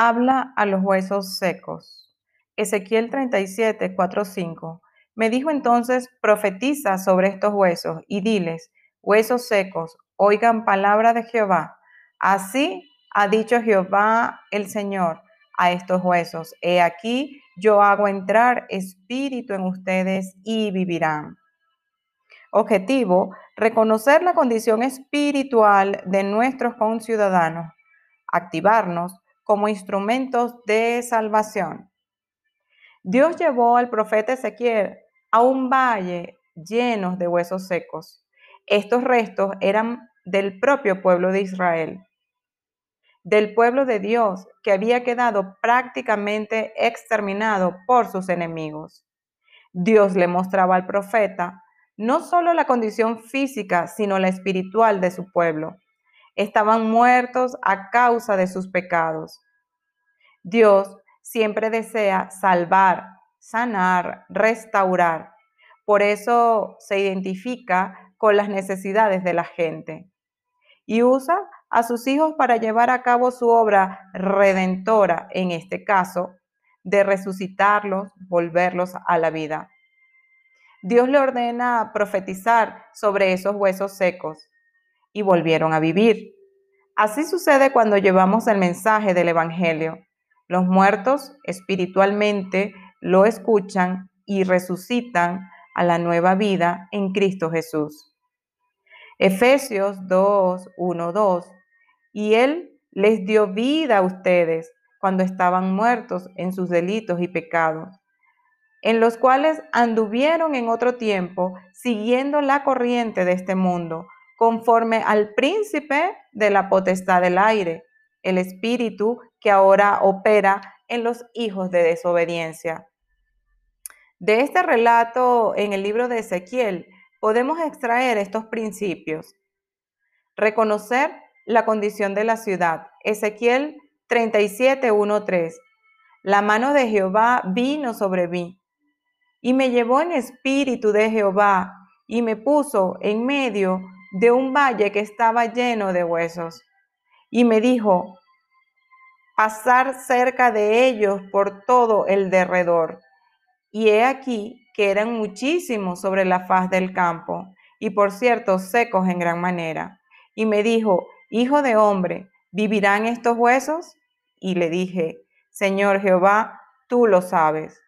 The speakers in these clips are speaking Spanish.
habla a los huesos secos. Ezequiel 37, 4, 5. Me dijo entonces, profetiza sobre estos huesos y diles, huesos secos, oigan palabra de Jehová. Así ha dicho Jehová el Señor a estos huesos, he aquí yo hago entrar espíritu en ustedes y vivirán. Objetivo, reconocer la condición espiritual de nuestros conciudadanos, activarnos como instrumentos de salvación. Dios llevó al profeta Ezequiel a un valle lleno de huesos secos. Estos restos eran del propio pueblo de Israel, del pueblo de Dios que había quedado prácticamente exterminado por sus enemigos. Dios le mostraba al profeta no solo la condición física, sino la espiritual de su pueblo estaban muertos a causa de sus pecados. Dios siempre desea salvar, sanar, restaurar. Por eso se identifica con las necesidades de la gente y usa a sus hijos para llevar a cabo su obra redentora, en este caso, de resucitarlos, volverlos a la vida. Dios le ordena profetizar sobre esos huesos secos y volvieron a vivir. Así sucede cuando llevamos el mensaje del Evangelio. Los muertos espiritualmente lo escuchan y resucitan a la nueva vida en Cristo Jesús. Efesios 2, 1, 2. Y Él les dio vida a ustedes cuando estaban muertos en sus delitos y pecados, en los cuales anduvieron en otro tiempo siguiendo la corriente de este mundo conforme al príncipe de la potestad del aire, el espíritu que ahora opera en los hijos de desobediencia. De este relato en el libro de Ezequiel podemos extraer estos principios. Reconocer la condición de la ciudad. Ezequiel 37, 3. La mano de Jehová vino sobre mí y me llevó en espíritu de Jehová y me puso en medio de un valle que estaba lleno de huesos. Y me dijo, pasar cerca de ellos por todo el derredor. Y he aquí que eran muchísimos sobre la faz del campo, y por cierto secos en gran manera. Y me dijo, Hijo de hombre, ¿vivirán estos huesos? Y le dije, Señor Jehová, tú lo sabes.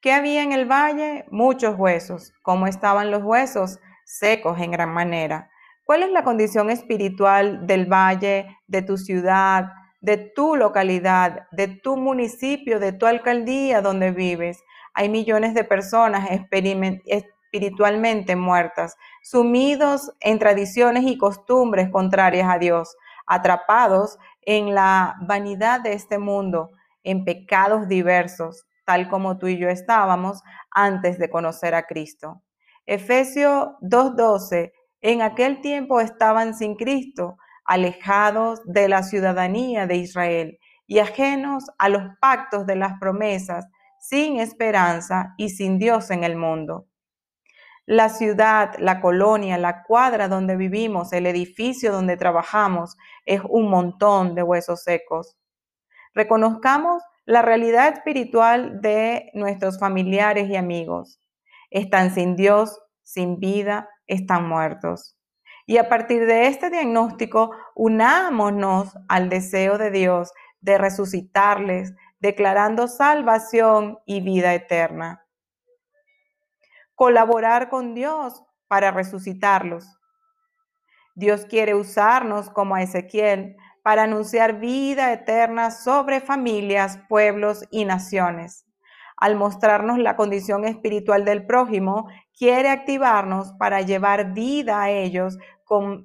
¿Qué había en el valle? Muchos huesos. ¿Cómo estaban los huesos? secos en gran manera. ¿Cuál es la condición espiritual del valle, de tu ciudad, de tu localidad, de tu municipio, de tu alcaldía donde vives? Hay millones de personas espiritualmente muertas, sumidos en tradiciones y costumbres contrarias a Dios, atrapados en la vanidad de este mundo, en pecados diversos, tal como tú y yo estábamos antes de conocer a Cristo. Efesios 2.12, en aquel tiempo estaban sin Cristo, alejados de la ciudadanía de Israel y ajenos a los pactos de las promesas, sin esperanza y sin Dios en el mundo. La ciudad, la colonia, la cuadra donde vivimos, el edificio donde trabajamos, es un montón de huesos secos. Reconozcamos la realidad espiritual de nuestros familiares y amigos están sin Dios, sin vida, están muertos. Y a partir de este diagnóstico, unámonos al deseo de Dios de resucitarles, declarando salvación y vida eterna. Colaborar con Dios para resucitarlos. Dios quiere usarnos como a Ezequiel para anunciar vida eterna sobre familias, pueblos y naciones al mostrarnos la condición espiritual del prójimo, quiere activarnos para llevar vida a ellos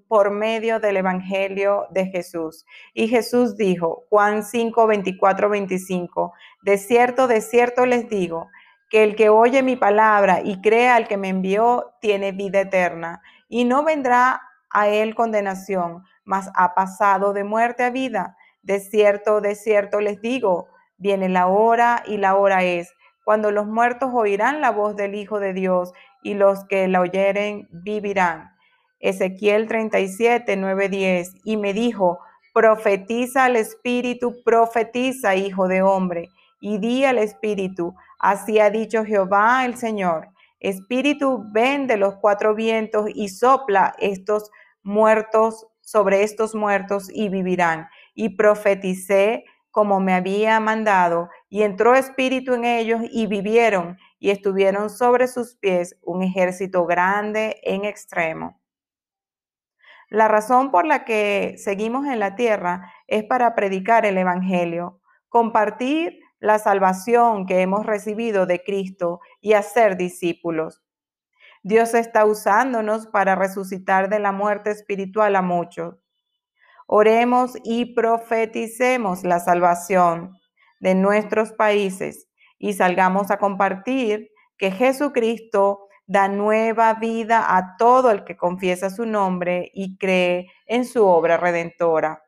por medio del Evangelio de Jesús. Y Jesús dijo, Juan 5, 24, 25, de cierto, de cierto les digo, que el que oye mi palabra y crea al que me envió, tiene vida eterna, y no vendrá a él condenación, mas ha pasado de muerte a vida. De cierto, de cierto les digo, viene la hora y la hora es cuando los muertos oirán la voz del Hijo de Dios y los que la oyeren vivirán. Ezequiel 37, 9, 10. Y me dijo, Profetiza al Espíritu, profetiza, hijo de hombre, y di al Espíritu, así ha dicho Jehová el Señor. Espíritu, ven de los cuatro vientos y sopla estos muertos sobre estos muertos y vivirán. Y profeticé como me había mandado, y entró espíritu en ellos y vivieron, y estuvieron sobre sus pies un ejército grande en extremo. La razón por la que seguimos en la tierra es para predicar el Evangelio, compartir la salvación que hemos recibido de Cristo y hacer discípulos. Dios está usándonos para resucitar de la muerte espiritual a muchos. Oremos y profeticemos la salvación de nuestros países y salgamos a compartir que Jesucristo da nueva vida a todo el que confiesa su nombre y cree en su obra redentora.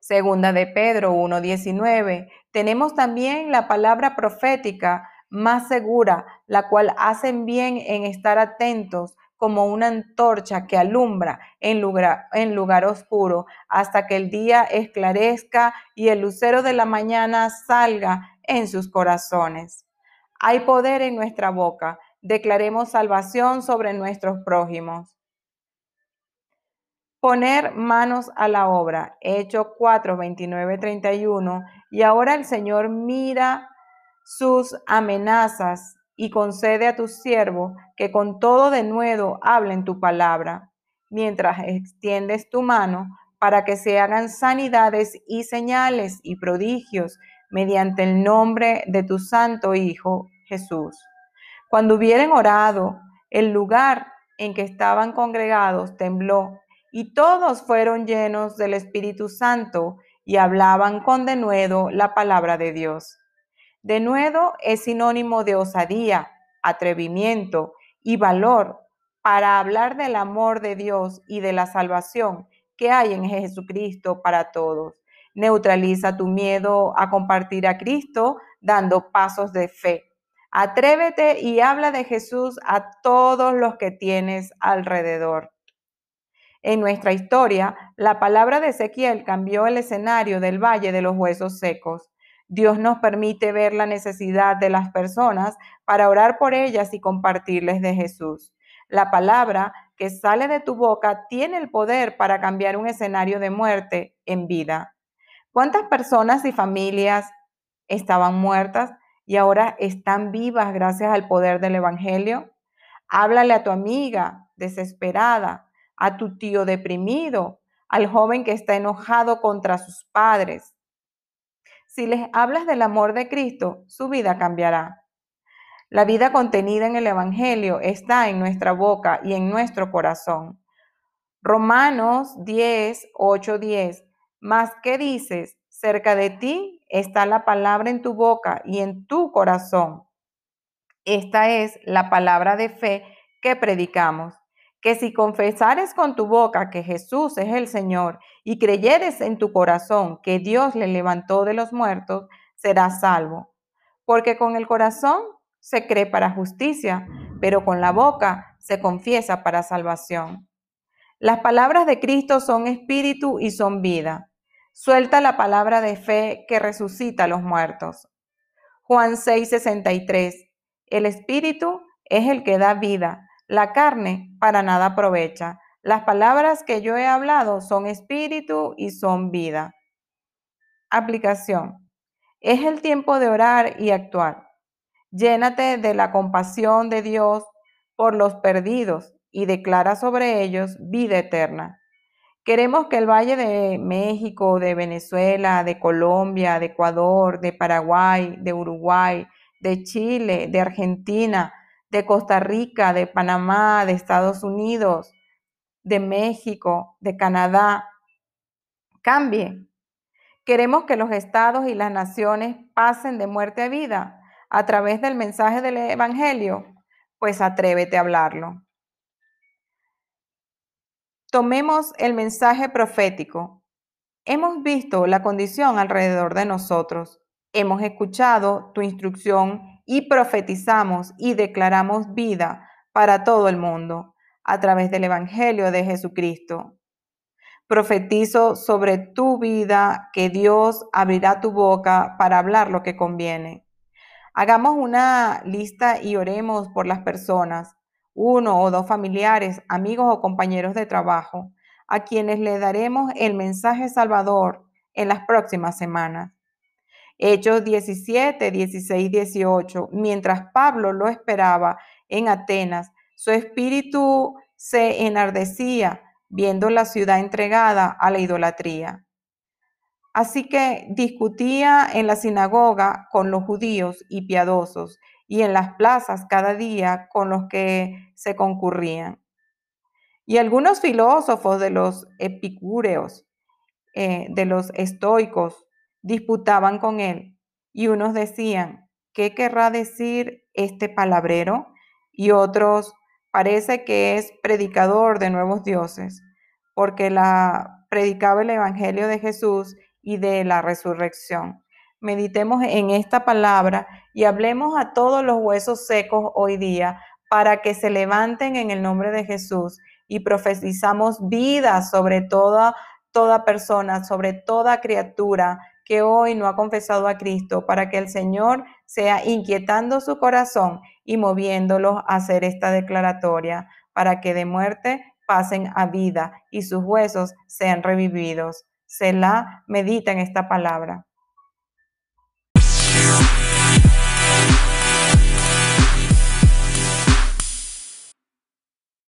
Segunda de Pedro 1.19. Tenemos también la palabra profética más segura, la cual hacen bien en estar atentos como una antorcha que alumbra en lugar, en lugar oscuro hasta que el día esclarezca y el lucero de la mañana salga en sus corazones. Hay poder en nuestra boca. Declaremos salvación sobre nuestros prójimos. Poner manos a la obra. Hecho 4, 29, 31. Y ahora el Señor mira sus amenazas y concede a tu siervo que con todo denuedo hablen tu palabra, mientras extiendes tu mano para que se hagan sanidades y señales y prodigios mediante el nombre de tu santo Hijo Jesús. Cuando hubieren orado, el lugar en que estaban congregados tembló y todos fueron llenos del Espíritu Santo y hablaban con denuedo la palabra de Dios. De nuevo es sinónimo de osadía, atrevimiento y valor para hablar del amor de Dios y de la salvación que hay en Jesucristo para todos. Neutraliza tu miedo a compartir a Cristo dando pasos de fe. Atrévete y habla de Jesús a todos los que tienes alrededor. En nuestra historia, la palabra de Ezequiel cambió el escenario del Valle de los Huesos Secos. Dios nos permite ver la necesidad de las personas para orar por ellas y compartirles de Jesús. La palabra que sale de tu boca tiene el poder para cambiar un escenario de muerte en vida. ¿Cuántas personas y familias estaban muertas y ahora están vivas gracias al poder del Evangelio? Háblale a tu amiga desesperada, a tu tío deprimido, al joven que está enojado contra sus padres, si les hablas del amor de Cristo, su vida cambiará. La vida contenida en el Evangelio está en nuestra boca y en nuestro corazón. Romanos 10, 8, 10. Más que dices, cerca de ti está la palabra en tu boca y en tu corazón. Esta es la palabra de fe que predicamos que si confesares con tu boca que Jesús es el Señor y creyeres en tu corazón que Dios le levantó de los muertos, serás salvo. Porque con el corazón se cree para justicia, pero con la boca se confiesa para salvación. Las palabras de Cristo son espíritu y son vida. Suelta la palabra de fe que resucita a los muertos. Juan 6:63. El espíritu es el que da vida la carne para nada aprovecha. Las palabras que yo he hablado son espíritu y son vida. Aplicación. Es el tiempo de orar y actuar. Llénate de la compasión de Dios por los perdidos y declara sobre ellos vida eterna. Queremos que el Valle de México, de Venezuela, de Colombia, de Ecuador, de Paraguay, de Uruguay, de Chile, de Argentina, de Costa Rica, de Panamá, de Estados Unidos, de México, de Canadá, cambie. Queremos que los estados y las naciones pasen de muerte a vida a través del mensaje del Evangelio, pues atrévete a hablarlo. Tomemos el mensaje profético. Hemos visto la condición alrededor de nosotros. Hemos escuchado tu instrucción y profetizamos y declaramos vida para todo el mundo a través del Evangelio de Jesucristo. Profetizo sobre tu vida que Dios abrirá tu boca para hablar lo que conviene. Hagamos una lista y oremos por las personas, uno o dos familiares, amigos o compañeros de trabajo, a quienes le daremos el mensaje salvador en las próximas semanas. Hechos 17, 16, 18. Mientras Pablo lo esperaba en Atenas, su espíritu se enardecía viendo la ciudad entregada a la idolatría. Así que discutía en la sinagoga con los judíos y piadosos y en las plazas cada día con los que se concurrían. Y algunos filósofos de los epicúreos, eh, de los estoicos, disputaban con él y unos decían, ¿qué querrá decir este palabrero? Y otros, parece que es predicador de nuevos dioses, porque la predicaba el evangelio de Jesús y de la resurrección. Meditemos en esta palabra y hablemos a todos los huesos secos hoy día para que se levanten en el nombre de Jesús y profetizamos vida sobre toda toda persona, sobre toda criatura que hoy no ha confesado a Cristo, para que el Señor sea inquietando su corazón y moviéndolo a hacer esta declaratoria, para que de muerte pasen a vida y sus huesos sean revividos. Selah medita en esta palabra.